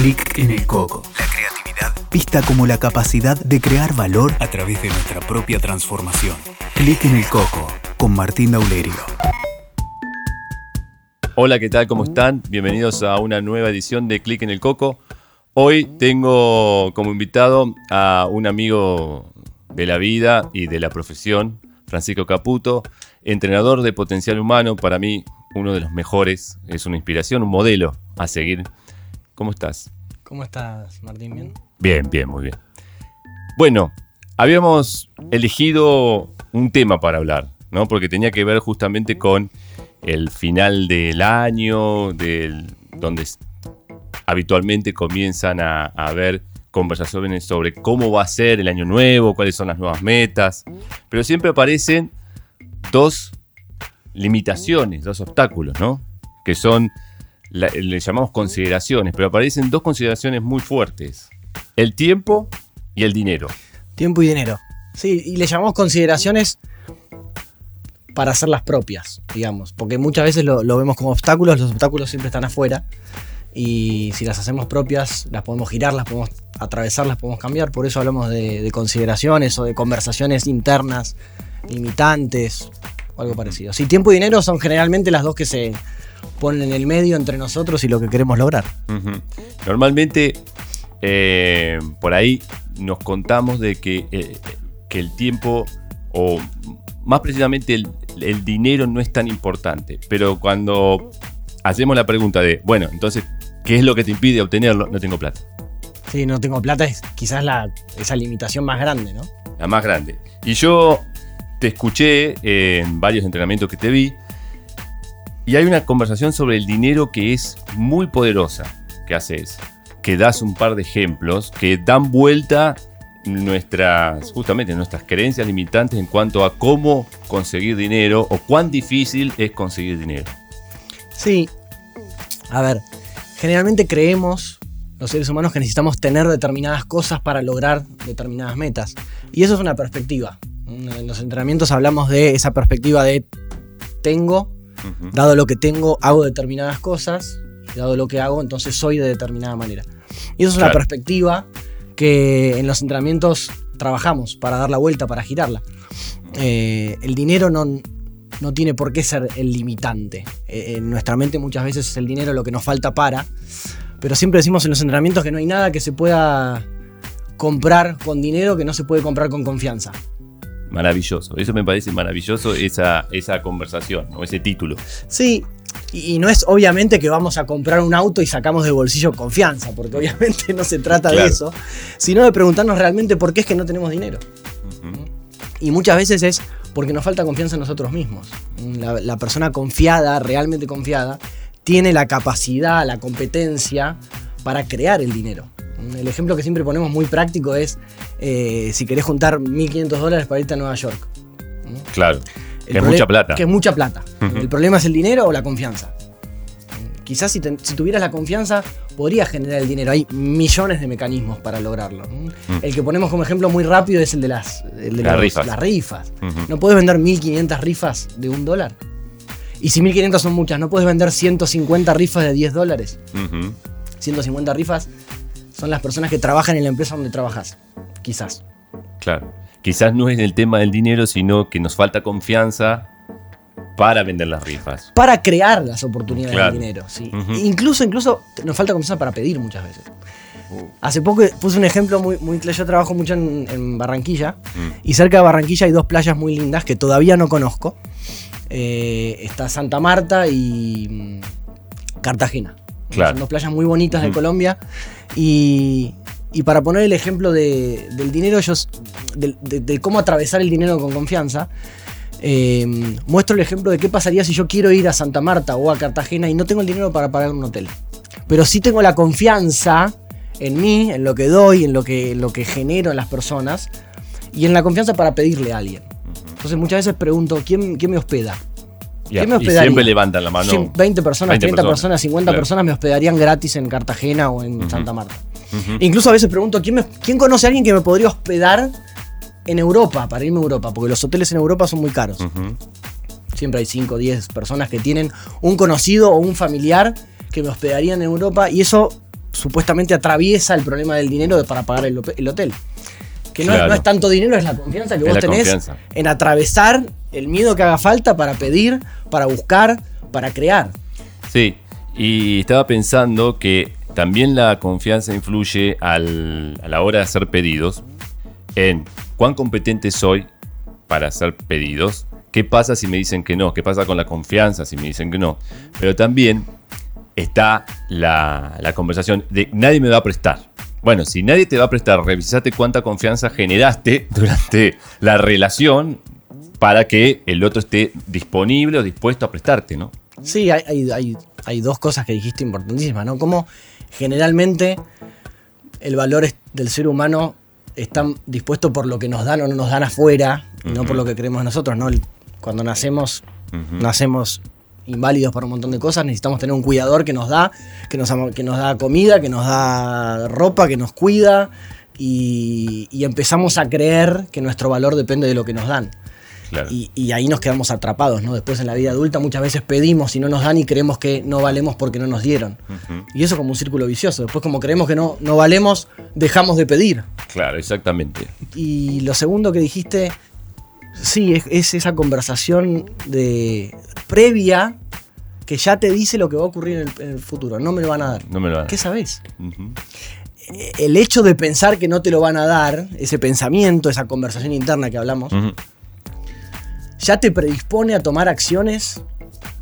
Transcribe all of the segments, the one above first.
Clic en el coco. La creatividad vista como la capacidad de crear valor a través de nuestra propia transformación. Clic en el coco con Martín Daulerio. Hola, ¿qué tal? ¿Cómo están? Bienvenidos a una nueva edición de Clic en el Coco. Hoy tengo como invitado a un amigo de la vida y de la profesión, Francisco Caputo, entrenador de potencial humano, para mí uno de los mejores, es una inspiración, un modelo a seguir. ¿Cómo estás? ¿Cómo estás, Martín? ¿Bien? Bien, bien, muy bien. Bueno, habíamos elegido un tema para hablar, ¿no? Porque tenía que ver justamente con el final del año, del, donde habitualmente comienzan a, a haber conversaciones sobre cómo va a ser el año nuevo, cuáles son las nuevas metas, pero siempre aparecen dos limitaciones, dos obstáculos, ¿no? Que son, le llamamos consideraciones, pero aparecen dos consideraciones muy fuertes. El tiempo y el dinero. Tiempo y dinero. Sí, y le llamamos consideraciones para hacerlas propias, digamos, porque muchas veces lo, vemos como obstáculos, los obstáculos siempre están afuera, y si las hacemos propias, las podemos girar, las podemos atravesar, las podemos cambiar, por eso hablamos de, de consideraciones o de conversaciones internas, limitantes, o algo parecido. Si tiempo y dinero son generalmente las dos que se ponen en el medio entre nosotros y lo que queremos lograr. Uh -huh. Normalmente, eh, por ahí nos contamos de que, eh, que el tiempo, o más precisamente el, el dinero no es tan importante, pero cuando hacemos la pregunta de, bueno, entonces, ¿qué es lo que te impide obtenerlo? No tengo plata. Sí, no tengo plata es quizás la, esa limitación más grande, ¿no? La más grande. Y yo te escuché en varios entrenamientos que te vi y hay una conversación sobre el dinero que es muy poderosa que haces, que das un par de ejemplos que dan vuelta nuestras, justamente nuestras creencias limitantes en cuanto a cómo conseguir dinero o cuán difícil es conseguir dinero. Sí, a ver, generalmente creemos los seres humanos que necesitamos tener determinadas cosas para lograr determinadas metas. Y eso es una perspectiva. En los entrenamientos hablamos de esa perspectiva de tengo, uh -huh. dado lo que tengo, hago determinadas cosas, y dado lo que hago, entonces soy de determinada manera. Y eso es una perspectiva que en los entrenamientos trabajamos para dar la vuelta, para girarla. Eh, el dinero no, no tiene por qué ser el limitante. Eh, en nuestra mente muchas veces es el dinero lo que nos falta para, pero siempre decimos en los entrenamientos que no hay nada que se pueda comprar con dinero que no se puede comprar con confianza. Maravilloso, eso me parece maravilloso, esa, esa conversación o ese título. Sí, y no es obviamente que vamos a comprar un auto y sacamos de bolsillo confianza, porque obviamente no se trata claro. de eso, sino de preguntarnos realmente por qué es que no tenemos dinero. Uh -huh. Y muchas veces es porque nos falta confianza en nosotros mismos. La, la, persona confiada, realmente confiada, tiene la capacidad, la competencia para crear el dinero. El ejemplo que siempre ponemos muy práctico es eh, si querés juntar 1.500 dólares para irte a Nueva York. Claro, el que es mucha plata. Que es mucha plata. Uh -huh. El problema es el dinero o la confianza. Quizás si, te, si, tuvieras la confianza podrías generar el dinero. Hay millones de mecanismos para lograrlo. Uh -huh. El que ponemos como ejemplo muy rápido es el de las, el de las rifas. Las rifas. Uh -huh. No puedes vender 1.500 rifas de un dólar. Y si 1.500 son muchas, no puedes vender 150 rifas de 10 dólares. 150 rifas son las personas que trabajan en la empresa donde trabajas. Quizás. Claro. Quizás no es el tema del dinero, sino que nos falta confianza para vender las rifas. Para crear las oportunidades claro. del dinero, sí. Uh -huh. Incluso, incluso nos falta confianza para pedir muchas veces. Uh. Hace poco puse un ejemplo muy, muy Yo trabajo mucho en, en Barranquilla. Mm. Y cerca de Barranquilla hay dos playas muy lindas que todavía no conozco. Eh, está Santa Marta y mm, Cartagena. Claro. Son dos playas muy bonitas de Colombia. Y, y, para poner el ejemplo de, del dinero, ellos, de, de, de, cómo atravesar el dinero con confianza, eh, muestro el ejemplo de qué pasaría si yo quiero ir a Santa Marta o a Cartagena y no tengo el dinero para pagar un hotel. Pero sí tengo la confianza en mí, en lo que doy, en lo que, en lo que genero en las personas y en la confianza para pedirle a alguien. Entonces muchas veces pregunto, ¿quién, quién me hospeda? Yeah, ¿Quién me hospedaría? Y siempre levantan la mano. 20 personas, 20 30 personas, personas 50 claro. personas me hospedarían gratis en Cartagena o en uh -huh. Santa Marta. Uh -huh. Incluso a veces pregunto, ¿quién, me, ¿quién conoce a alguien que me podría hospedar en Europa, para irme a Europa? Porque los hoteles en Europa son muy caros. Uh -huh. Siempre hay 5 o 10 personas que tienen un conocido o un familiar que me hospedarían en Europa y eso supuestamente atraviesa el problema del dinero para pagar el, hotel. Que no, es- Claro. no es tanto dinero, es la confianza que Es vos tenés confianza. en atravesar el miedo que haga falta para pedir, para buscar, para crear. Sí, y estaba pensando que también la confianza influye a la hora de hacer pedidos en cuán competente soy para hacer pedidos, qué pasa si me dicen que no, qué pasa con la confianza si me dicen que no, pero también está la, conversación de nadie me va a prestar. Bueno, si nadie te va a prestar, revisate cuánta confianza generaste durante la relación para que el otro esté disponible o dispuesto a prestarte, ¿no? Sí, hay, hay- hay- hay dos cosas que dijiste importantísimas, ¿no? Como generalmente el valor del ser humano está dispuesto por lo que nos dan o no nos dan afuera, no por lo que creemos nosotros, Cuando nacemos, nacemos inválidos por un montón de cosas, necesitamos tener un cuidador que nos da, que nos, que nos da comida, que nos da ropa, que nos cuida, y, y empezamos a creer que nuestro valor depende de lo que nos dan. Claro. Y, y ahí nos quedamos atrapados, ¿no? Después en la vida adulta muchas veces pedimos y no nos dan y creemos que no valemos porque no nos dieron. Y eso como un círculo vicioso. Después como creemos que no, no valemos, dejamos de pedir. Claro, exactamente. Y lo segundo que dijiste, sí, es, es esa conversación de previa que ya te dice lo que va a ocurrir en el, en el futuro. No me lo van a dar. No me lo van a ¿Qué sabes? Ujú. El hecho de pensar que no te lo van a dar, ese pensamiento, esa conversación interna que hablamos. Ya te predispone a tomar acciones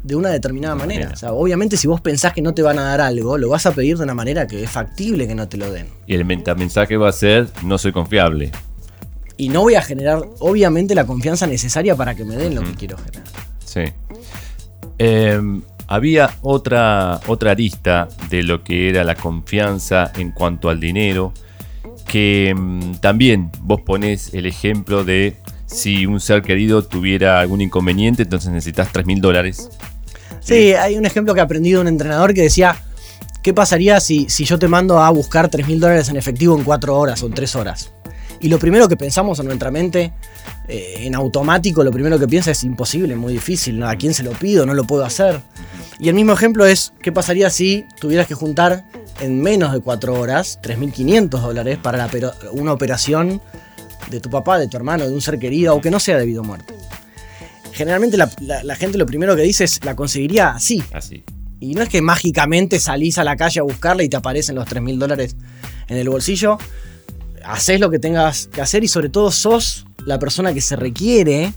de una determinada manera. Manera. O sea, obviamente si vos pensás que no te van a dar algo, lo vas a pedir de una manera que es factible que no te lo den. Y el mensaje va a ser, no soy confiable. Y no voy a generar, obviamente, la confianza necesaria para que me den lo que quiero generar. Sí. Eh, había otra, otra arista de lo que era la confianza en cuanto al dinero, que mm, también vos ponés el ejemplo de si un ser querido tuviera algún inconveniente, entonces necesitas 3 mil dólares. Sí, hay un ejemplo que aprendí de un entrenador que decía, ¿qué pasaría si, si yo te mando a buscar 3 mil dólares en efectivo en 4 horas o en 3 horas? Y lo primero que pensamos en nuestra mente, eh, en automático, lo primero que piensa es imposible, muy difícil, ¿no? ¿a quién se lo pido? No lo puedo hacer. Y el mismo ejemplo es, ¿qué pasaría si tuvieras que juntar en menos de 4 horas 3.500 dólares para la una operación de tu papá, de tu hermano, de un ser querido, o que no sea debido a muerte? Generalmente la, la- la gente lo primero que dice es, la conseguiría así. Así. Y no es que mágicamente salís a la calle a buscarla y te aparecen los 3 mil dólares en el bolsillo. Haces lo que tengas que hacer y sobre todo sos la persona que se requiere.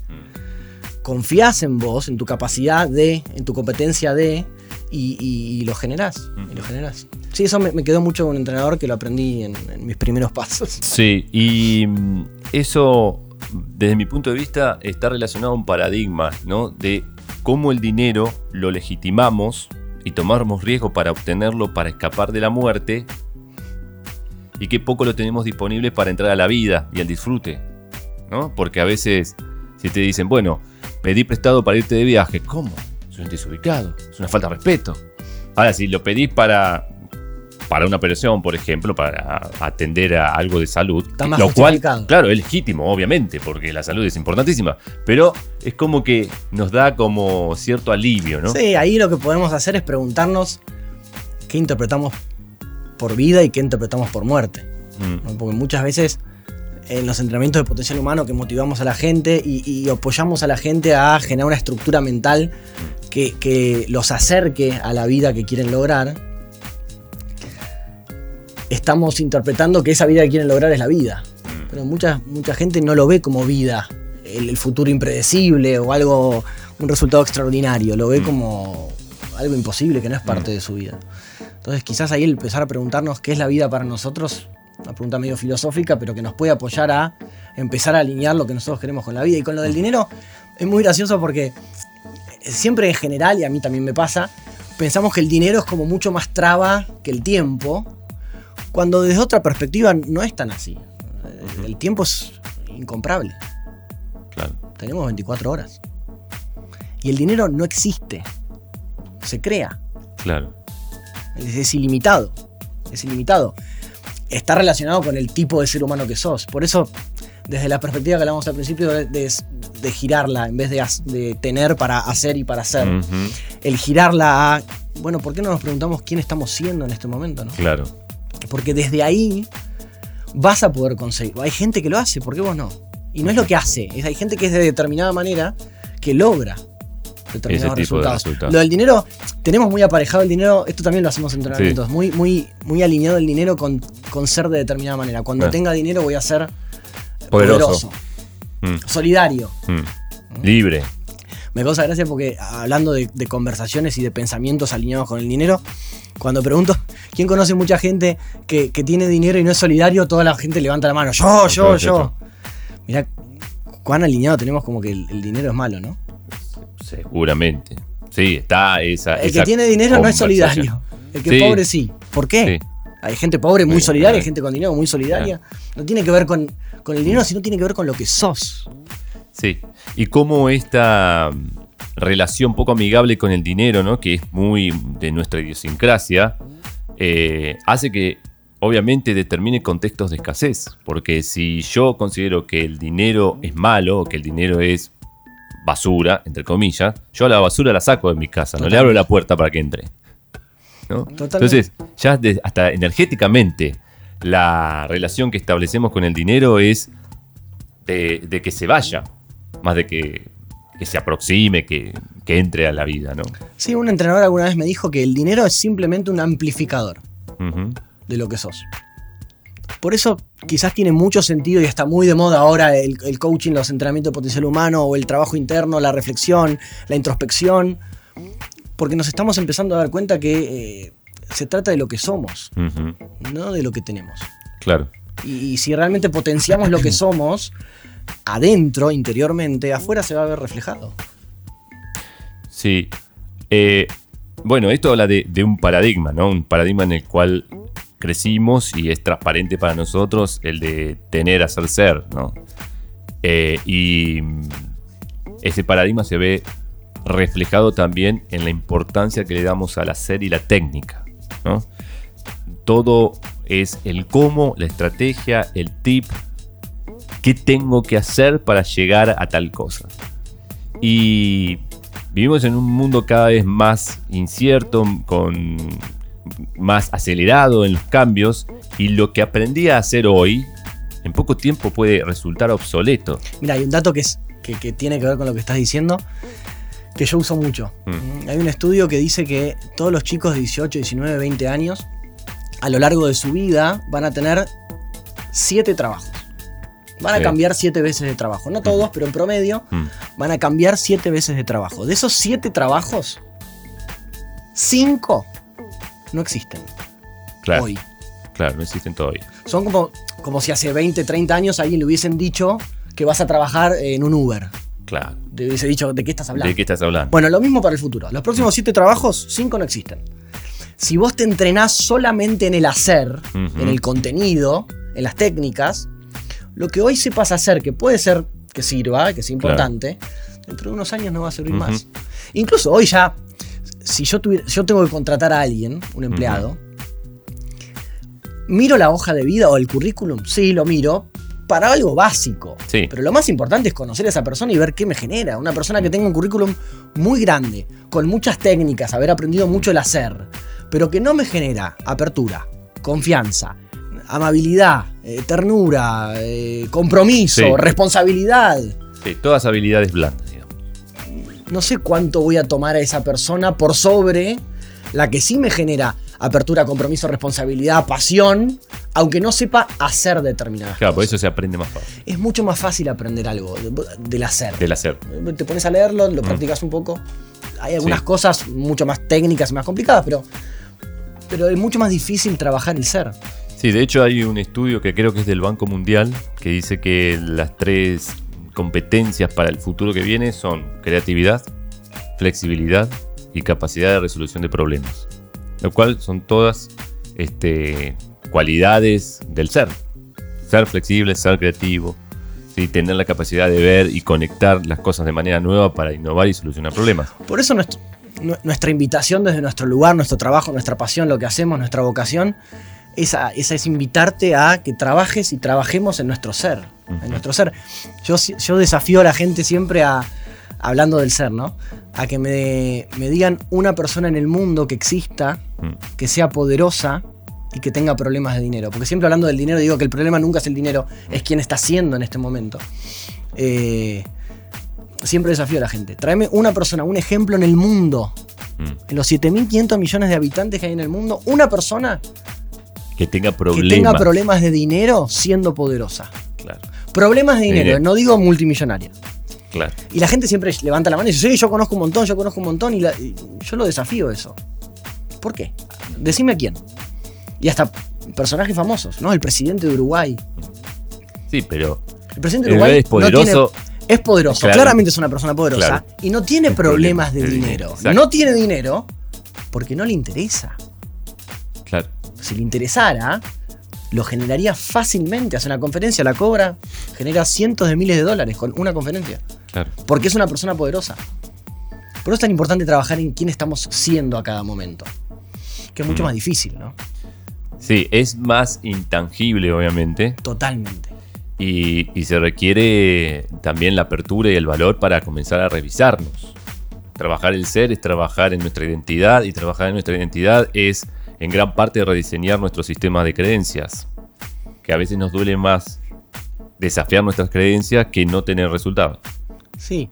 Confías en vos, en tu capacidad de, en tu competencia de, y, y- y lo generás. Y lo generás. Sí, eso me, quedó mucho con un entrenador que lo aprendí en, en mis primeros pasos. Sí, y mm, eso, desde mi punto de vista, está relacionado a un paradigma, ¿no? De cómo el dinero lo legitimamos y tomamos riesgo para obtenerlo para escapar de la muerte y qué poco lo tenemos disponible para entrar a la vida y al disfrute, ¿no? Porque a veces, si te dicen, bueno, pedí prestado para irte de viaje, ¿cómo? Es un desubicado, es una falta de respeto. Ahora, si lo pedís para, para una operación, por ejemplo, para atender a algo de salud, Está más lo cual, claro, es legítimo, obviamente, porque la salud es importantísima, pero es como que nos da como cierto alivio, ¿no? Sí, ahí lo que podemos hacer es preguntarnos qué interpretamos por vida y qué interpretamos por muerte. Mm, ¿no? Porque muchas veces en los entrenamientos de potencial humano que motivamos a la gente y, y apoyamos a la gente a generar una estructura mental que, que los acerque a la vida que quieren lograr, estamos interpretando que esa vida que quieren lograr es la vida. Pero mucha, mucha gente no lo ve como vida, el, el futuro impredecible o algo, un resultado extraordinario, lo ve como algo imposible que no es parte de su vida. Entonces quizás ahí el empezar a preguntarnos qué es la vida para nosotros, una pregunta medio filosófica, pero que nos puede apoyar a empezar a alinear lo que nosotros queremos con la vida. Y con lo del dinero es muy gracioso porque siempre en general, y a mí también me pasa, pensamos que el dinero es como mucho más traba que el tiempo, cuando desde otra perspectiva no es tan así. El- El tiempo es incomparable. claro. Tenemos 24 horas. Y el dinero no existe. Se crea. Claro. Es, es ilimitado. Es ilimitado. Está relacionado con el tipo de ser humano que sos. Por eso, desde la perspectiva que hablamos al principio, de, de- de girarla, en vez de, tener para hacer y para Ujú, el girarla a, bueno, ¿por qué no nos preguntamos quién estamos siendo en este momento? no? Claro. Porque desde ahí vas a poder conseguir. Hay gente que lo hace, ¿por qué vos no? Y no es lo que hace, es, hay gente que es de determinada manera que logra determinados de resultados. resultados. Lo del dinero, tenemos muy aparejado el dinero, esto también lo hacemos en entrenamientos, Sí. muy, muy, muy alineado el dinero con, con ser de determinada manera. Cuando Ah. tenga dinero voy a ser Poderoso. poderoso, Mm, solidario. mm. Libre. Me causa gracia porque hablando de, de conversaciones y de pensamientos alineados con el dinero, cuando pregunto quién conoce mucha gente que, que tiene dinero y no es solidario, toda la gente levanta la mano. Yo, yo, Yo. Mirá cuán alineado tenemos como que el, el dinero es malo, ¿no? Seguramente. Sí, está esa. El esa que tiene dinero no es solidario. El que Sí. es pobre sí. ¿Por qué? Sí. Hay gente pobre muy Sí, solidaria, hay gente con dinero muy solidaria. No tiene que ver con, con el dinero, sino tiene que ver con lo que sos. Sí. Y cómo esta mm, relación poco amigable con el dinero, ¿no? Que es muy de nuestra idiosincrasia, eh, hace que obviamente determine contextos de escasez. Porque si yo considero que el dinero es malo o que el dinero es basura, entre comillas, yo a la basura la saco de mi casa, no le abro la puerta para que entre. ¿no? Entonces, ya de- hasta energéticamente, la relación que establecemos con el dinero es de, de que se vaya, más de que, que se aproxime, que, que entre a la vida, ¿no? Sí, un entrenador alguna vez me dijo que el dinero es simplemente un amplificador. De lo que sos. Por eso quizás tiene mucho sentido y está muy de moda ahora el, el coaching, los entrenamientos de potencial humano o el trabajo interno, la reflexión, la introspección, porque nos estamos empezando a dar cuenta que eh, se trata de lo que somos, no de lo que tenemos. Claro. Y, y si realmente potenciamos lo que somos, adentro, interiormente, afuera se va a ver reflejado. Sí. Eh, bueno, esto habla de, un paradigma, ¿no? Un paradigma en el cual crecimos y es transparente para nosotros el de tener, hacer, ser, ¿no? Eh, y ese paradigma se ve reflejado también en la importancia que le damos al hacer y la técnica, ¿no? Todo es el cómo, la estrategia, el tip, qué tengo que hacer para llegar a tal cosa. Y vivimos en un mundo cada vez más incierto, con más acelerado en los cambios, y lo que aprendí a hacer hoy, en poco tiempo puede resultar obsoleto. Mira, hay un dato que, es, que, que tiene que ver con lo que estás diciendo, que yo uso mucho. Mm. Hay un estudio que dice que todos los chicos de 18, 19, 20 años, a lo largo de su vida, van a tener 7 trabajos. Van a cambiar 7 veces de trabajo. No todos, pero en promedio Mm. van a cambiar 7 veces de trabajo. De esos 7 trabajos, 5 no existen Claro, hoy. claro, no existen todavía. Son como, como si hace 20, 30 años a alguien le hubiesen dicho que vas a trabajar en un Uber. Claro. Te hubiese dicho, ¿de qué estás hablando? ¿De qué estás hablando? Bueno, lo mismo para el futuro. Los próximos siete trabajos, cinco no existen. Si vos te entrenás solamente en el hacer, en el contenido, en las técnicas, lo que hoy sepas hacer, que puede ser que sirva, que sea importante, dentro de unos años no va a servir más. Incluso hoy ya, si yo, tuviera- yo tengo que contratar a alguien, un empleado, miro la hoja de vida o el currículum, sí, lo miro, para algo básico. Sí. Pero lo más importante es conocer a esa persona y ver qué me genera. Una persona que tenga un currículum muy grande, con muchas técnicas, haber aprendido mucho el hacer, pero que no me genera apertura, confianza, amabilidad, eh, ternura, eh, compromiso, Sí. responsabilidad. Sí, todas habilidades blandas, digamos. No sé cuánto voy a tomar a esa persona por sobre la que sí me genera apertura, compromiso, responsabilidad, pasión, aunque no sepa hacer determinadas Claro, por cosas. eso se aprende más fácil. Es mucho más fácil aprender algo de- del hacer. Del hacer. Te pones a leerlo, lo practicas un poco. Hay algunas Sí. cosas mucho más técnicas y más complicadas, pero, pero es mucho más difícil trabajar el ser. Sí, de hecho hay un estudio que creo que es del Banco Mundial que dice que las tres competencias para el futuro que viene son creatividad, flexibilidad y capacidad de resolución de problemas. Lo cual son todas este, cualidades del ser. Ser flexible, ser creativo, ¿sí? tener la capacidad de ver y conectar las cosas de manera nueva para innovar y solucionar problemas. Por eso nuestra invitación desde nuestro lugar, nuestro trabajo, nuestra pasión, lo que hacemos, nuestra vocación, esa, esa es invitarte a que trabajes y trabajemos en nuestro ser. En nuestro ser. Yo, desafío a la gente siempre a, hablando del ser, ¿no? A que me, me digan una persona en el mundo que exista, Mm. que sea poderosa y que tenga problemas de dinero. Porque siempre hablando del dinero digo que el problema nunca es el dinero, es quien está haciendo en este momento. Eh, siempre desafío a la gente. Tráeme una persona, un ejemplo en el mundo. Mm. En los 7.500 millones de habitantes que hay en el mundo, una persona Que tenga que problemas. tenga problemas de dinero siendo poderosa. Claro, Problemas de dinero, no digo multimillonaria. claro. Y la gente siempre levanta la mano y dice, sí, yo conozco un montón, yo conozco un montón. Y, la- y yo lo desafío eso. ¿Por qué? Decime a quién. Y hasta personajes famosos, ¿no? El presidente de Uruguay. Sí, pero El presidente de Uruguay es poderoso. no tiene- es poderoso, Claro. claramente es una persona poderosa Claro. y no tiene Es problemas de problema de dinero. dinero, exacto. No tiene dinero porque no le interesa. Si le interesara, lo generaría fácilmente. Hace una conferencia, la cobra, genera cientos de miles de dólares con una conferencia. Claro. Porque es una persona poderosa. Por eso es tan importante trabajar en quién estamos siendo a cada momento. Que es mucho Mm. más difícil, ¿no? Sí, es más intangible, obviamente. Totalmente. Y, y se requiere también la apertura y el valor para comenzar a revisarnos. Trabajar el ser es trabajar en nuestra identidad y trabajar en nuestra identidad es en gran parte rediseñar nuestro sistema de creencias. Que a veces nos duele más desafiar nuestras creencias que no tener resultados. Sí.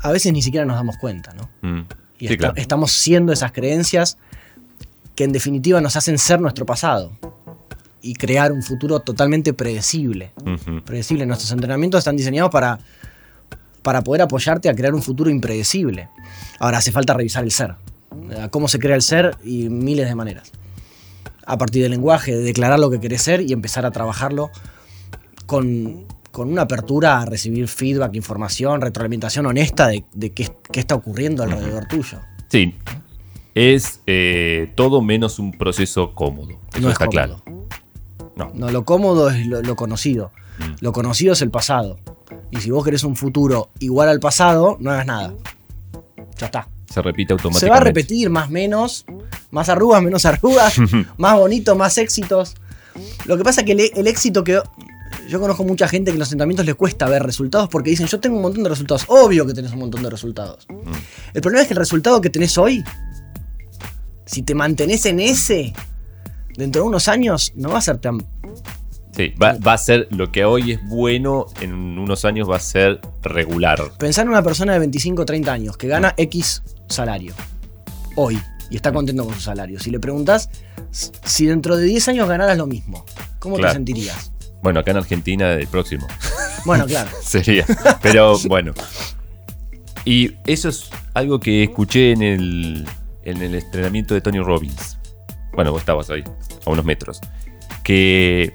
A veces ni siquiera nos damos cuenta, ¿no? Mm. Y Sí, esta- claro. estamos siendo esas creencias que en definitiva nos hacen ser nuestro pasado y crear un futuro totalmente predecible. Predecible. Nuestros entrenamientos están diseñados para, para poder apoyarte a crear un futuro impredecible. Ahora hace falta revisar el ser. A Cómo se crea el ser y miles de maneras. A partir del lenguaje, de declarar lo que querés ser y empezar a trabajarlo con, con una apertura a recibir feedback, información, retroalimentación honesta de, de qué, qué está ocurriendo alrededor tuyo. Sí. Es eh, todo menos un proceso cómodo. Eso no es está cómodo. claro. No. No, lo cómodo es lo, lo conocido. Mm. Lo conocido es el pasado. Y si vos querés un futuro igual al pasado, no hagas nada. Ya está. Se repite automáticamente. Se va a repetir más menos, más arrugas, menos arrugas, más bonito, más éxitos. Lo que pasa es que el, el éxito que... Yo conozco mucha gente que en los entrenamientos les cuesta ver resultados porque dicen, yo tengo un montón de resultados. Obvio que tenés un montón de resultados. El problema es que el resultado que tenés hoy, si te mantenés en ese, dentro de unos años, no va a ser tan... Sí, va, va a ser lo que hoy es bueno, en unos años va a ser regular. Pensar en una persona de 25 o 30 años que gana X salario hoy y está contento con su salario. Si le preguntas si dentro de 10 años ganaras lo mismo, ¿cómo Claro. te sentirías? Bueno, acá en Argentina el próximo Bueno, claro. sería. Pero bueno. Y eso es algo que escuché en el, en el entrenamiento de Tony Robbins. Bueno, vos estabas ahí, a unos metros. Que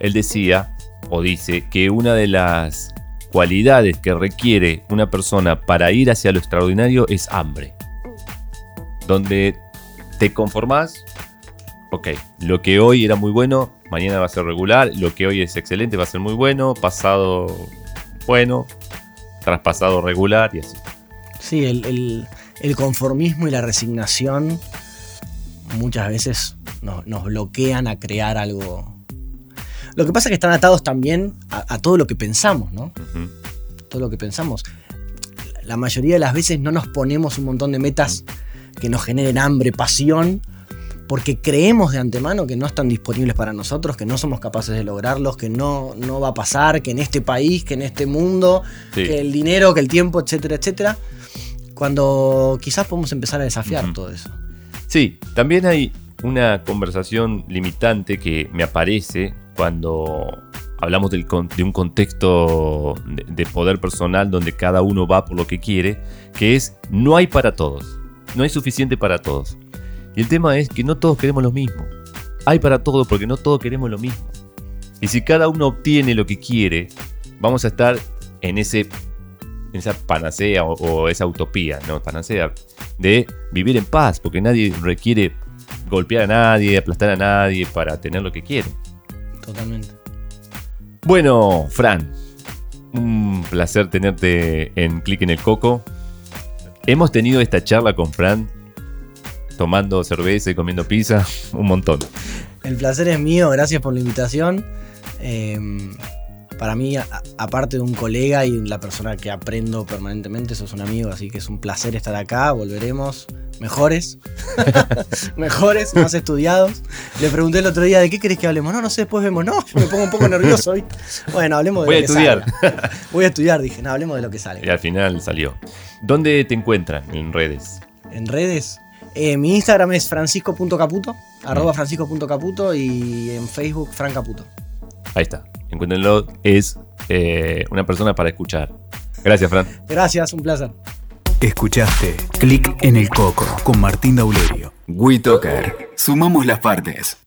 él decía, o dice, que una de las cualidades que requiere una persona para ir hacia lo extraordinario es hambre. Donde te conformás, ok, lo que hoy era muy bueno, mañana va a ser regular, lo que hoy es excelente va a ser muy bueno, pasado bueno, traspasado regular y así. Sí, el, conformismo y la resignación muchas veces nos bloquean a crear algo. Lo que pasa es que están atados también a, a todo lo que pensamos, ¿no? Todo lo que pensamos. La mayoría de las veces no nos ponemos un montón de metas que nos generen hambre, pasión, porque creemos de antemano que no están disponibles para nosotros, que no somos capaces de lograrlos, que no, no va a pasar, que en este país, que en este mundo, Sí. que el dinero, que el tiempo, etcétera, etcétera. Cuando quizás podemos empezar a desafiar todo eso. Sí, también hay una conversación limitante que me aparece cuando hablamos del de un contexto de poder personal donde cada uno va por lo que quiere, que es no hay para todos, no hay suficiente para todos. Y el tema es que no todos queremos lo mismo. Hay para todos porque no todos queremos lo mismo. Y si cada uno obtiene lo que quiere, vamos a estar en ese en esa panacea o, o esa utopía, no panacea, de vivir en paz, porque nadie requiere golpear a nadie, aplastar a nadie para tener lo que quiere. Totalmente. Bueno, Fran, un placer tenerte en Click en el Coco. Hemos tenido esta charla con Fran, tomando cerveza y comiendo pizza, un montón. El placer es mío, gracias por la invitación. Eh, para mí, a- aparte de un colega y la persona que aprendo permanentemente, sos un amigo, así que es un placer estar acá, volveremos. mejores, mejores, más estudiados. Le pregunté el otro día, ¿de qué querés que hablemos? No, no sé, después vemos. No, yo me pongo un poco nervioso, ¿viste? Bueno, hablemos de Voy lo a que estudiar. salga. Voy a estudiar, dije, no, hablemos de lo que sale. Y al final salió. ¿Dónde te encuentran en redes? En redes, eh, mi Instagram es francisco.caputo, Mm. arroba francisco.caputo y en Facebook, francaputo. Ahí está. Encuéntrenlo. Es eh, una persona para escuchar. Gracias, Fran. Gracias, un placer. Escuchaste Clic en el Coco con Martín Daulerio. WeToker. Sumamos las partes.